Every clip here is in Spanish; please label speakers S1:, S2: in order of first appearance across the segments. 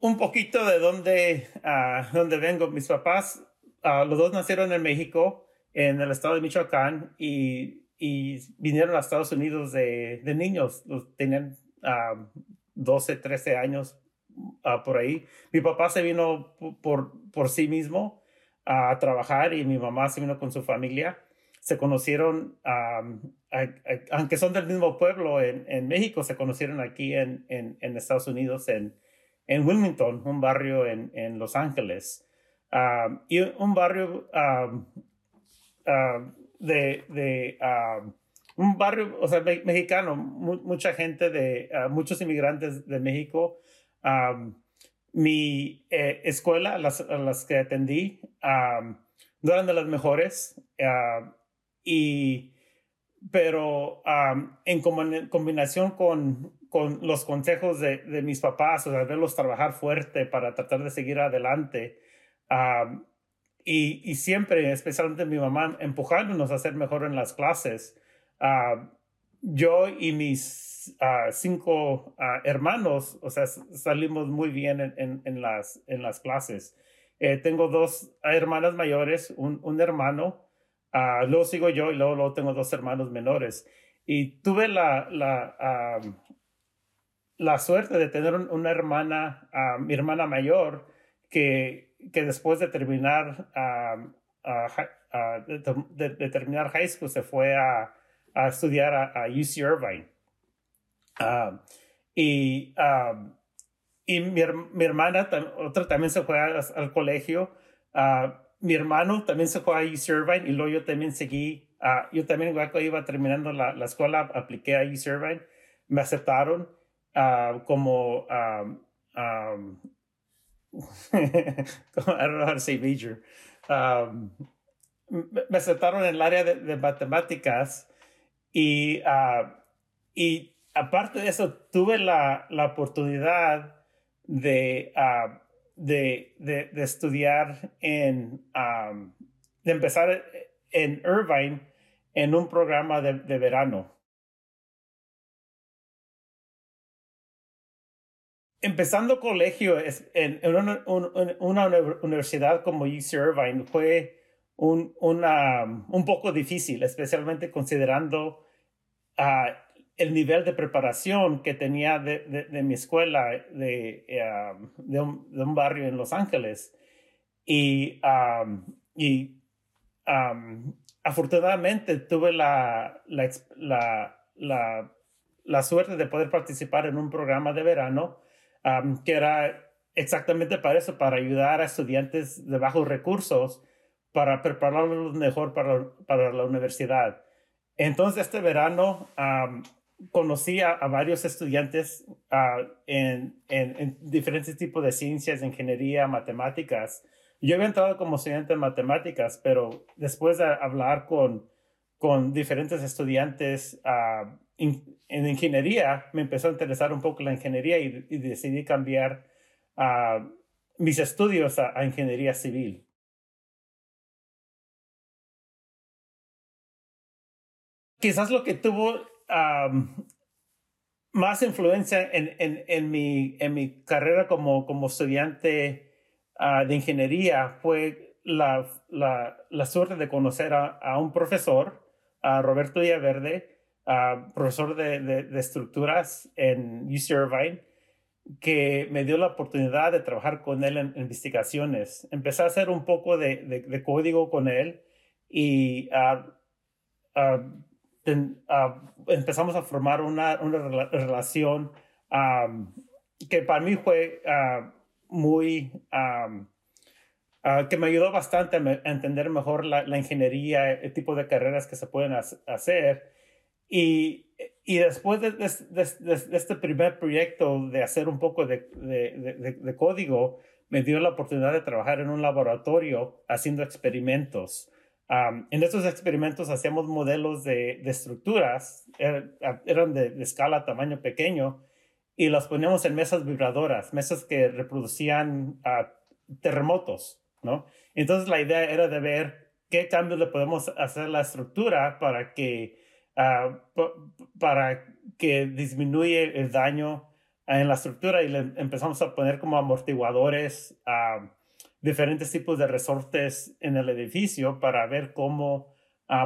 S1: un poquito de dónde, uh, dónde vengo. Mis papás, uh, los dos nacieron en México, en el estado de Michoacán, y, vinieron a Estados Unidos de, de niños. Tenían uh, 12, 13 años por ahí. Mi papá se vino por, por sí mismo a trabajar y mi mamá se vino con su familia. Se conocieron, aunque son del mismo pueblo en, en México, se conocieron aquí en, en, en Estados Unidos, en, en Wilmington, un barrio en, en Los Ángeles. y un barrio de, de un barrio, o sea, mexicano, mucha gente de, muchos inmigrantes de México mi eh, escuela, las, las que atendí, no eran de las mejores, y, pero en, combinación con, con los consejos de, de, mis papás, o sea, verlos trabajar fuerte para tratar de seguir adelante, y, y, siempre, especialmente mi mamá, empujándonos a ser mejor en las clases, yo y mis cinco hermanos, o sea, salimos muy bien en, en, las, en las clases. Eh, tengo dos hermanas mayores, un, un hermano, luego sigo yo y luego, luego, tengo dos hermanos menores. Y tuve la, la, la suerte de tener una hermana, mi hermana mayor, que, que después de terminar, de, terminar high school se fue a, a estudiar a, a UC Irvine. Ah, y ah, y mi, mi, hermana, otra también se fue al, colegio. Ah, mi hermano también se fue a UC Irvine y luego yo también seguí. yo también cuando iba terminando la, la, escuela, apliqué a UC Irvine. Me aceptaron como, um, I don't know how to say major. me aceptaron en el área de, matemáticas y, y aparte de eso, tuve la, la oportunidad de, uh, de, estudiar en, um, de empezar en Irvine en un programa de verano. Empezando colegio en, una, universidad como UC Irvine fue un, una, un poco difícil, especialmente considerando uh, el nivel de preparación que tenía de, mi escuela de, um, de, un, barrio en Los Ángeles. Y, um, y afortunadamente tuve la, la, la, la, suerte de poder participar en un programa de verano que era exactamente para eso, para ayudar a estudiantes de bajos recursos para prepararlos mejor para, para la universidad. Entonces, este verano conocí a, varios estudiantes uh, en, en, en, diferentes tipos de ciencias, ingeniería, matemáticas. Yo había entrado como estudiante en matemáticas, pero después de hablar con, con diferentes estudiantes en ingeniería, me empezó a interesar un poco la ingeniería y, decidí cambiar uh, mis estudios a, ingeniería civil. quizás lo que tuvo más influencia en, mi, carrera como, estudiante ah, de ingeniería fue la suerte de conocer a, a, un profesor, a Roberto Villaverde, profesor de, de, estructuras en UC Irvine, que me dio la oportunidad de trabajar con él en, investigaciones. Empecé a hacer un poco de, de código con él y uh, Ah, empezamos a formar una, una relación que para mí fue muy, que me ayudó bastante a, entender mejor la, ingeniería, el tipo de carreras que se pueden hacer. Y, y después de, de, este primer proyecto de hacer un poco de, de, código, me dio la oportunidad de trabajar en un laboratorio haciendo experimentos en estos experimentos hacíamos modelos de, estructuras, er, eran de, escala, tamaño pequeño, y las poníamos en mesas vibradoras, mesas que reproducían terremotos, ¿no? Entonces la idea era de ver qué cambios le podemos hacer a la estructura para que, para que disminuya el daño en la estructura y le empezamos a poner como amortiguadores a diferentes tipos de resortes en el edificio para ver cómo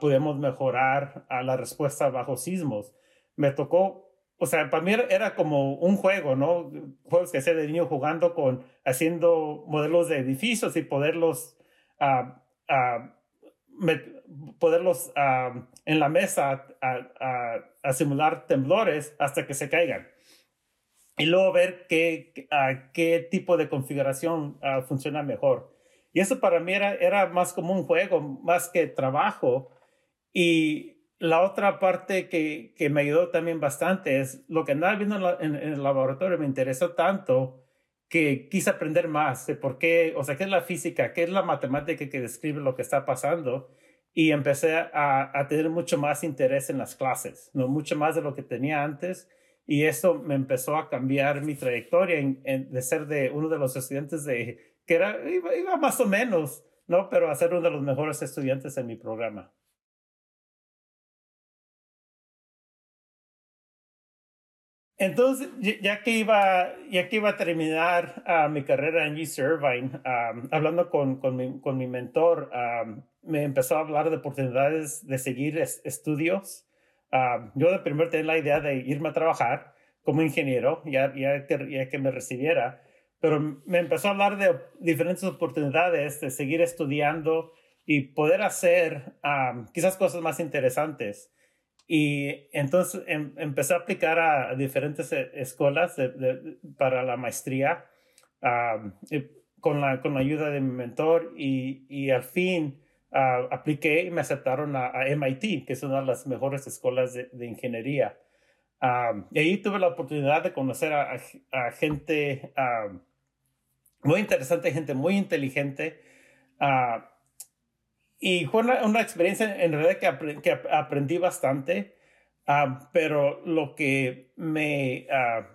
S1: podemos mejorar la respuesta bajo sismos. Me tocó, o sea, para mí era como un juego, ¿no? Juegos que hacía de niño jugando con, haciendo modelos de edificios y poderlos poderlos en la mesa a, simular temblores hasta que se caigan. Y luego ver qué, tipo de configuración funciona mejor. Y eso para mí era, más como un juego, más que trabajo. Y la otra parte que, que me ayudó también bastante es lo que andaba viendo en, en el laboratorio me interesó tanto que quise aprender más de por qué, o sea, qué es la física, qué es la matemática que describe lo que está pasando. Y empecé a, a tener mucho más interés en las clases, ¿no? mucho más de lo que tenía antes. Y eso me empezó a cambiar mi trayectoria en, de ser de uno de los estudiantes de, que era, iba, iba más o menos, ¿no? Pero a ser uno de los mejores estudiantes en mi programa. Entonces, ya que iba, ya que iba a terminar uh, mi carrera en UC Irvine, um, hablando con, con, mi, con, mi, mentor, um, me empezó a hablar de oportunidades de seguir estudios. Um, yo de primero tenía la idea de irme a trabajar como ingeniero, ya, ya, que, ya que me recibiera, pero me empezó a hablar de diferentes oportunidades de seguir estudiando y poder hacer quizás cosas más interesantes. Y entonces em, empecé a aplicar a, diferentes eh, escuelas para la maestría con, la, con la ayuda de mi mentor y, y al fin uh, apliqué y me aceptaron a, MIT, que es una de las mejores escuelas de, ingeniería. y ahí tuve la oportunidad de conocer a, gente muy interesante, gente muy inteligente. Uh, y fue una, experiencia en realidad que, que aprendí bastante, ah, pero lo que me... Ah,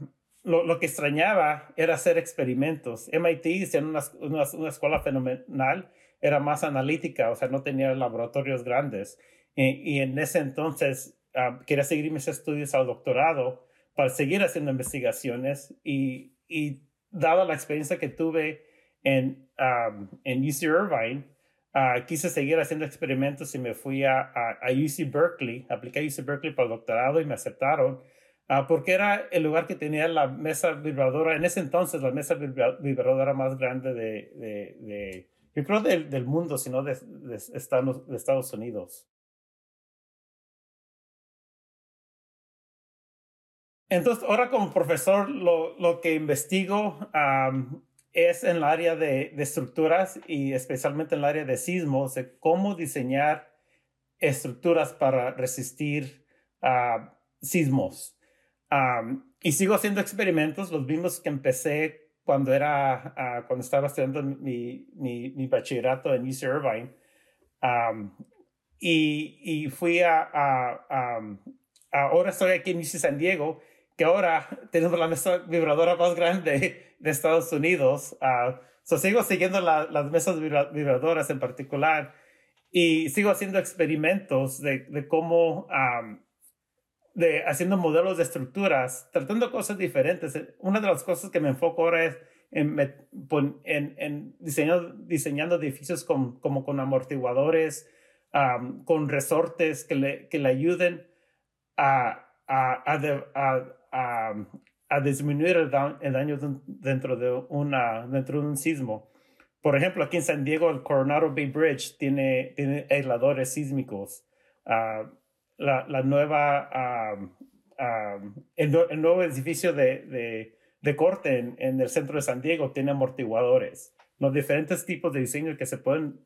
S1: lo, lo, que extrañaba era hacer experimentos. MIT, siendo una, una, una, escuela fenomenal, era más analítica, o sea, no tenía laboratorios grandes. Y, en ese entonces ah, quería seguir mis estudios al doctorado para seguir haciendo investigaciones y, y dada la experiencia que tuve en, en UC Irvine, Ah, quise seguir haciendo experimentos y me fui a, a, UC Berkeley, apliqué a UC Berkeley para el doctorado y me aceptaron, uh, porque era el lugar que tenía la mesa vibradora, en ese entonces la mesa vibradora más grande de, de, de yo creo del, del mundo, sino de, de, Estados, de Estados Unidos. Entonces, ahora como profesor, lo, lo que investigo um, es en el área de, estructuras y especialmente en el área de sismos, de cómo diseñar estructuras para resistir a sismos. y sigo haciendo experimentos, los mismos que empecé cuando, era, cuando estaba estudiando mi, mi, bachillerato en UC Irvine. y, y, fui a, a, ahora estoy aquí en UC San Diego que ahora tenemos la mesa vibradora más grande de Estados Unidos. Uh, sigo siguiendo las mesas vibradoras en particular y sigo haciendo experimentos de, de cómo, de haciendo modelos de estructuras, tratando cosas diferentes. Una de las cosas que me enfoco ahora es en, en, en diseñando, diseñando edificios con, como con amortiguadores, con resortes que le, que le ayuden a, a, a, a, disminuir el, daño dentro de, una, dentro de un sismo. Por ejemplo, aquí en San Diego, el Coronado Bay Bridge tiene, tiene aisladores sísmicos. Ah, la, nueva, el, nuevo edificio de, de, corte en, en, el centro de San Diego tiene amortiguadores. Los diferentes tipos de diseño que se pueden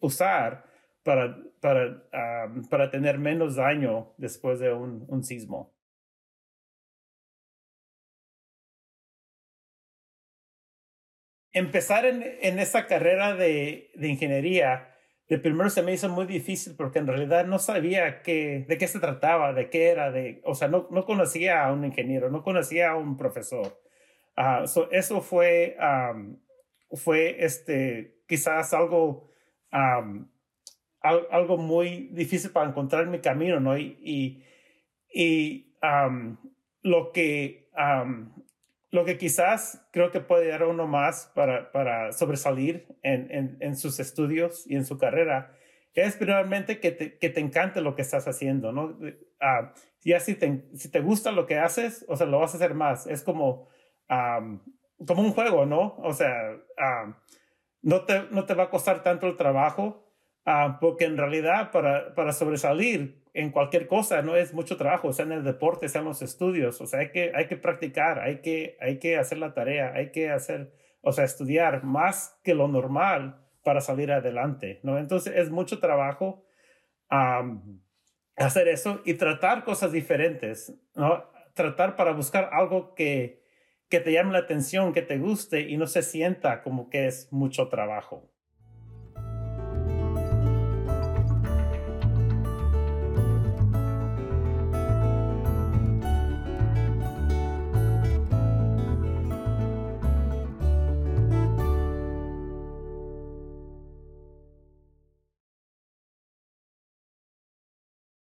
S1: usar para, para, para tener menos daño después de un, un sismo. empezar en, en esta carrera de, de, ingeniería, de primero se me hizo muy difícil porque en realidad no sabía de qué se trataba, de qué era, de, o sea, no, no conocía a un ingeniero, no conocía a un profesor. Uh, eso fue, fue este, quizás algo, algo muy difícil para encontrar mi camino, ¿no? Y, y, lo que lo que quizás creo que puede dar uno más para, para sobresalir en, en, en, sus estudios y en su carrera es primeramente que te, que te encante lo que estás haciendo, ¿no? Uh, ya si te, si te gusta lo que haces, o sea, lo vas a hacer más. Es como, como un juego, ¿no? O sea, no, te, no te va a costar tanto el trabajo, uh, porque en realidad para, para sobresalir en cualquier cosa no es mucho trabajo, sea en el deporte, sea en los estudios, o sea, hay que, hay que practicar, hay que, hay que hacer la tarea, hay que hacer, o sea, estudiar más que lo normal para salir adelante, ¿no? Entonces es mucho trabajo hacer eso y tratar cosas diferentes, ¿no? Tratar para buscar algo que, que te llame la atención, que te guste y no se sienta como que es mucho trabajo.